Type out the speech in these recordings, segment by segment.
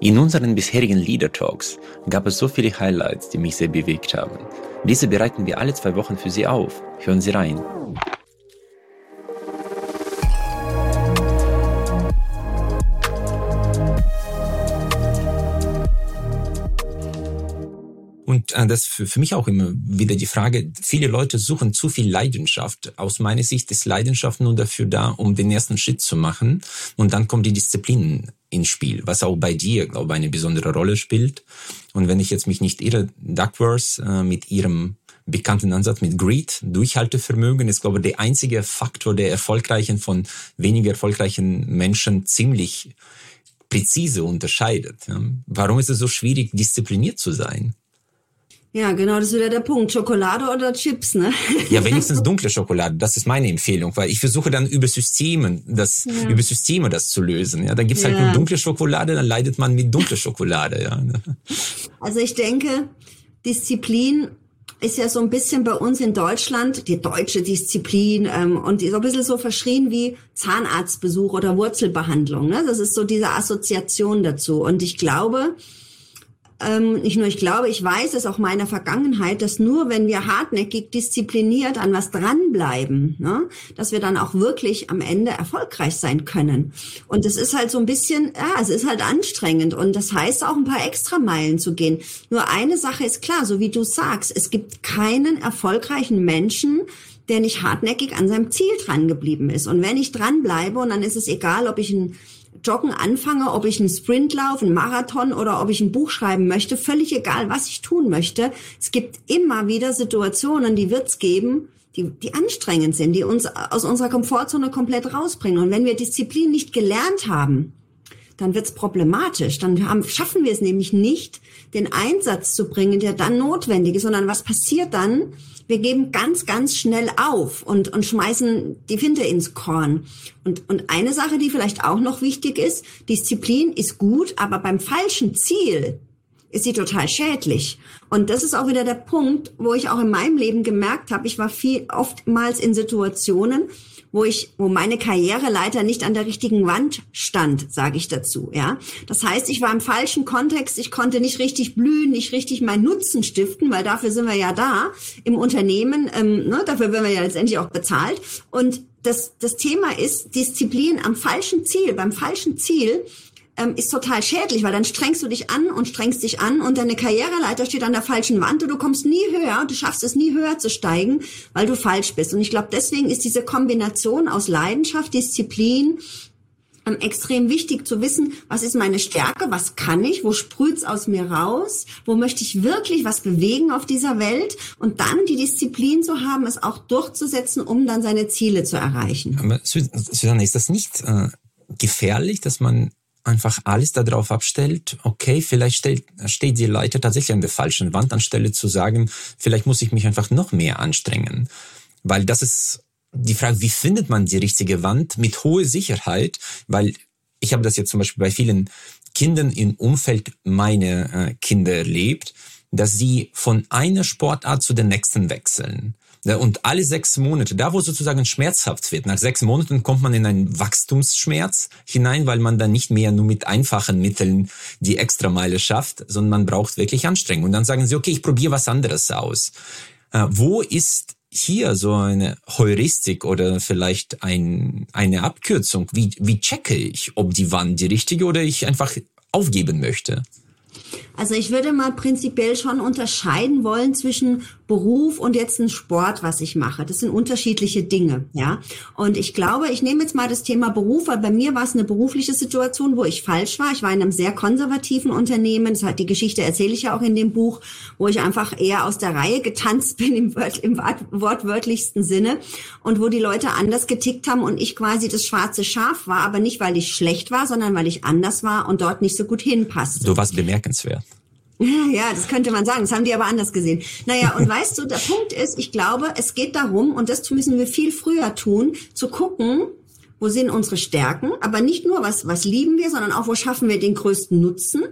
In unseren bisherigen Leader Talks gab es so viele Highlights, die mich sehr bewegt haben. Diese bereiten wir alle zwei Wochen für Sie auf. Hören Sie rein. Und äh, das für, für mich auch immer wieder die Frage, viele Leute suchen zu viel Leidenschaft. Aus meiner Sicht ist Leidenschaft nur dafür da, um den ersten Schritt zu machen. Und dann kommt die Disziplin ins Spiel, was auch bei dir, glaube ich, eine besondere Rolle spielt. Und wenn ich jetzt mich nicht irre, Duckworth äh, mit ihrem bekannten Ansatz mit Greed, Durchhaltevermögen, ist, glaube ich, der einzige Faktor, der erfolgreichen von weniger erfolgreichen Menschen ziemlich präzise unterscheidet. Warum ist es so schwierig, diszipliniert zu sein? Ja, genau, das ist wieder der Punkt. Schokolade oder Chips, ne? Ja, wenigstens dunkle Schokolade. Das ist meine Empfehlung, weil ich versuche dann über Systeme, das, ja. über Systeme das zu lösen. Ja, da gibt's halt ja. nur dunkle Schokolade, dann leidet man mit dunkler Schokolade, ja. Also ich denke, Disziplin ist ja so ein bisschen bei uns in Deutschland, die deutsche Disziplin, ähm, und so ein bisschen so verschrien wie Zahnarztbesuch oder Wurzelbehandlung. Ne? Das ist so diese Assoziation dazu. Und ich glaube, ähm, nicht nur ich glaube, ich weiß es auch meiner Vergangenheit, dass nur wenn wir hartnäckig diszipliniert an was dranbleiben, ne, dass wir dann auch wirklich am Ende erfolgreich sein können. Und es ist halt so ein bisschen, ja, es ist halt anstrengend und das heißt auch ein paar Extrameilen zu gehen. Nur eine Sache ist klar, so wie du sagst, es gibt keinen erfolgreichen Menschen, der nicht hartnäckig an seinem Ziel dran geblieben ist. Und wenn ich dranbleibe, und dann ist es egal, ob ich ein Joggen anfange, ob ich einen Sprint laufe, einen Marathon oder ob ich ein Buch schreiben möchte, völlig egal, was ich tun möchte. Es gibt immer wieder Situationen, die wird's geben, die, die anstrengend sind, die uns aus unserer Komfortzone komplett rausbringen. Und wenn wir Disziplin nicht gelernt haben, dann wird's problematisch. Dann haben, schaffen wir es nämlich nicht, den Einsatz zu bringen, der dann notwendig ist, sondern was passiert dann? wir geben ganz, ganz schnell auf und, und schmeißen die Finte ins Korn. Und, und eine Sache, die vielleicht auch noch wichtig ist, Disziplin ist gut, aber beim falschen Ziel ist sie total schädlich. Und das ist auch wieder der Punkt, wo ich auch in meinem Leben gemerkt habe, ich war viel oftmals in Situationen, wo ich, wo meine Karriereleiter nicht an der richtigen Wand stand, sage ich dazu. Ja, das heißt, ich war im falschen Kontext, ich konnte nicht richtig blühen, nicht richtig meinen Nutzen stiften, weil dafür sind wir ja da im Unternehmen. Ähm, ne, dafür werden wir ja letztendlich auch bezahlt. Und das, das Thema ist Disziplin am falschen Ziel, beim falschen Ziel ähm, ist total schädlich, weil dann strengst du dich an und strengst dich an und deine Karriereleiter steht an der falschen Wand und du kommst nie höher, du schaffst es nie höher zu steigen, weil du falsch bist. Und ich glaube, deswegen ist diese Kombination aus Leidenschaft, Disziplin, ähm, extrem wichtig zu wissen, was ist meine Stärke, was kann ich, wo sprüht's aus mir raus, wo möchte ich wirklich was bewegen auf dieser Welt und dann die Disziplin zu haben, es auch durchzusetzen, um dann seine Ziele zu erreichen. Aber Susanne, ist das nicht äh, gefährlich, dass man einfach alles darauf abstellt, okay, vielleicht stellt, steht die Leiter tatsächlich an der falschen Wand, anstelle zu sagen, vielleicht muss ich mich einfach noch mehr anstrengen. Weil das ist die Frage, wie findet man die richtige Wand mit hoher Sicherheit? Weil ich habe das jetzt zum Beispiel bei vielen Kindern im Umfeld meiner äh, Kinder erlebt, dass sie von einer Sportart zu der nächsten wechseln. Und alle sechs Monate, da wo sozusagen schmerzhaft wird, nach sechs Monaten kommt man in einen Wachstumsschmerz hinein, weil man dann nicht mehr nur mit einfachen Mitteln die Extrameile schafft, sondern man braucht wirklich Anstrengung. Und dann sagen sie, okay, ich probiere was anderes aus. Äh, wo ist hier so eine Heuristik oder vielleicht ein, eine Abkürzung? Wie, wie checke ich, ob die Wand die richtige oder ich einfach aufgeben möchte? Also ich würde mal prinzipiell schon unterscheiden wollen zwischen Beruf und jetzt ein Sport, was ich mache. Das sind unterschiedliche Dinge, ja. Und ich glaube, ich nehme jetzt mal das Thema Beruf, weil bei mir war es eine berufliche Situation, wo ich falsch war. Ich war in einem sehr konservativen Unternehmen. Das hat die Geschichte erzähle ich ja auch in dem Buch, wo ich einfach eher aus der Reihe getanzt bin im, im wortwörtlichsten Sinne und wo die Leute anders getickt haben und ich quasi das schwarze Schaf war, aber nicht, weil ich schlecht war, sondern weil ich anders war und dort nicht so gut hinpasste. Du warst bemerkenswert. Ja, das könnte man sagen. Das haben die aber anders gesehen. Naja, und weißt du, der Punkt ist, ich glaube, es geht darum, und das müssen wir viel früher tun, zu gucken, wo sind unsere Stärken, aber nicht nur, was, was lieben wir, sondern auch, wo schaffen wir den größten Nutzen.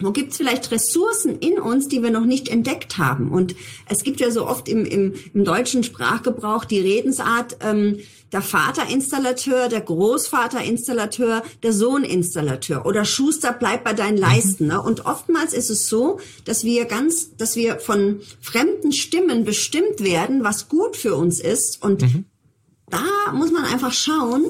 Wo gibt's vielleicht Ressourcen in uns, die wir noch nicht entdeckt haben? Und es gibt ja so oft im, im, im deutschen Sprachgebrauch die Redensart, ähm, der Vaterinstallateur, der Großvaterinstallateur, der Sohninstallateur oder Schuster bleibt bei deinen Leisten. Ne? Und oftmals ist es so, dass wir ganz, dass wir von fremden Stimmen bestimmt werden, was gut für uns ist. Und mhm. da muss man einfach schauen,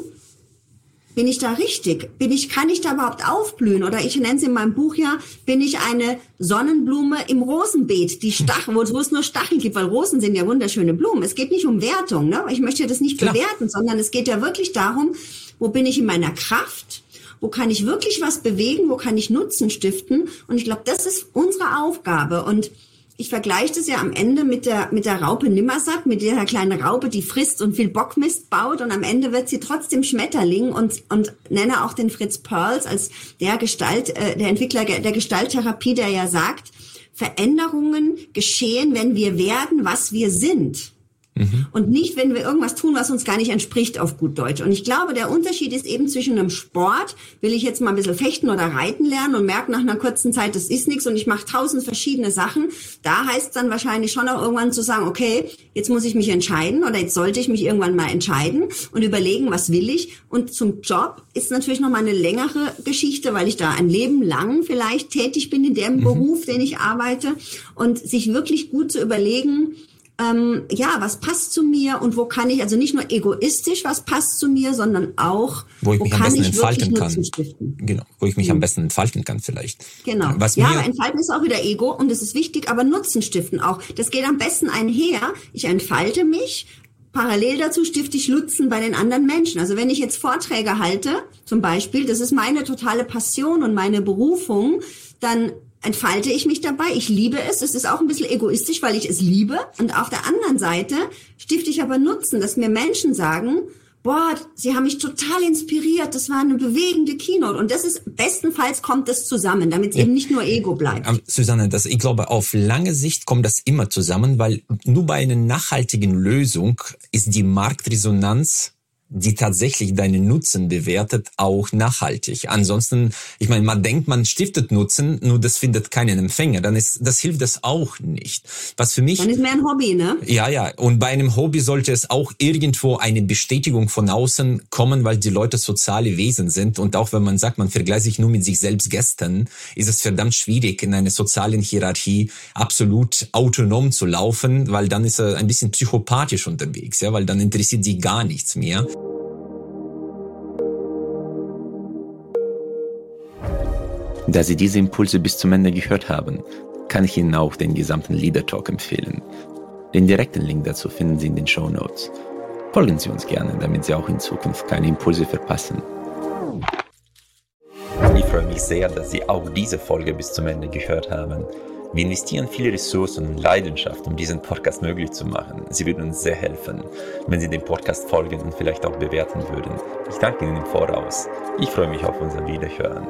bin ich da richtig? Bin ich, kann ich da überhaupt aufblühen? Oder ich nenne es in meinem Buch ja, bin ich eine Sonnenblume im Rosenbeet, die Stachel, wo, es nur Stacheln gibt, weil Rosen sind ja wunderschöne Blumen. Es geht nicht um Wertung, ne? Ich möchte das nicht Klar. bewerten, sondern es geht ja wirklich darum, wo bin ich in meiner Kraft? Wo kann ich wirklich was bewegen? Wo kann ich Nutzen stiften? Und ich glaube, das ist unsere Aufgabe. Und ich vergleiche das ja am Ende mit der, mit der Raupe Nimmersatt, mit der kleinen Raupe, die frisst und viel Bockmist baut und am Ende wird sie trotzdem Schmetterling und, und nenne auch den Fritz Perls als der Gestalt, äh, der Entwickler der Gestalttherapie, der ja sagt, Veränderungen geschehen, wenn wir werden, was wir sind. Mhm. Und nicht, wenn wir irgendwas tun, was uns gar nicht entspricht auf gut Deutsch. Und ich glaube, der Unterschied ist eben zwischen einem Sport, will ich jetzt mal ein bisschen fechten oder reiten lernen und merke nach einer kurzen Zeit, das ist nichts und ich mache tausend verschiedene Sachen. Da heißt es dann wahrscheinlich schon auch irgendwann zu sagen, okay, jetzt muss ich mich entscheiden oder jetzt sollte ich mich irgendwann mal entscheiden und überlegen, was will ich. Und zum Job ist natürlich noch mal eine längere Geschichte, weil ich da ein Leben lang vielleicht tätig bin in dem mhm. Beruf, den ich arbeite und sich wirklich gut zu überlegen, ähm, ja, was passt zu mir und wo kann ich, also nicht nur egoistisch, was passt zu mir, sondern auch, wo ich mich wo am besten entfalten kann. Genau, wo ich mich mhm. am besten entfalten kann vielleicht. Genau. Was ja, aber entfalten ist auch wieder Ego und es ist wichtig, aber Nutzen stiften auch. Das geht am besten einher. Ich entfalte mich, Parallel dazu stifte ich Nutzen bei den anderen Menschen. Also wenn ich jetzt Vorträge halte, zum Beispiel, das ist meine totale Passion und meine Berufung, dann entfalte ich mich dabei. Ich liebe es. Es ist auch ein bisschen egoistisch, weil ich es liebe. Und auf der anderen Seite stifte ich aber Nutzen, dass mir Menschen sagen, boah, sie haben mich total inspiriert. Das war eine bewegende Keynote. Und das ist, bestenfalls kommt das zusammen, damit es ja. eben nicht nur Ego bleibt. Um, Susanne, das, ich glaube, auf lange Sicht kommt das immer zusammen, weil nur bei einer nachhaltigen Lösung ist die Marktresonanz die tatsächlich deinen Nutzen bewertet, auch nachhaltig. Ansonsten, ich meine, man denkt, man stiftet Nutzen, nur das findet keinen Empfänger. Dann ist, das hilft das auch nicht. Was für mich. Dann ist mehr ein Hobby, ne? Ja, ja. Und bei einem Hobby sollte es auch irgendwo eine Bestätigung von außen kommen, weil die Leute soziale Wesen sind. Und auch wenn man sagt, man vergleicht sich nur mit sich selbst gestern, ist es verdammt schwierig, in einer sozialen Hierarchie absolut autonom zu laufen, weil dann ist er ein bisschen psychopathisch unterwegs, ja, weil dann interessiert sie gar nichts mehr. Da Sie diese Impulse bis zum Ende gehört haben, kann ich Ihnen auch den gesamten Leader Talk empfehlen. Den direkten Link dazu finden Sie in den Show Notes. Folgen Sie uns gerne, damit Sie auch in Zukunft keine Impulse verpassen. Ich freue mich sehr, dass Sie auch diese Folge bis zum Ende gehört haben. Wir investieren viele Ressourcen und Leidenschaft, um diesen Podcast möglich zu machen. Sie würden uns sehr helfen, wenn Sie dem Podcast folgen und vielleicht auch bewerten würden. Ich danke Ihnen im Voraus. Ich freue mich auf unser Wiederhören.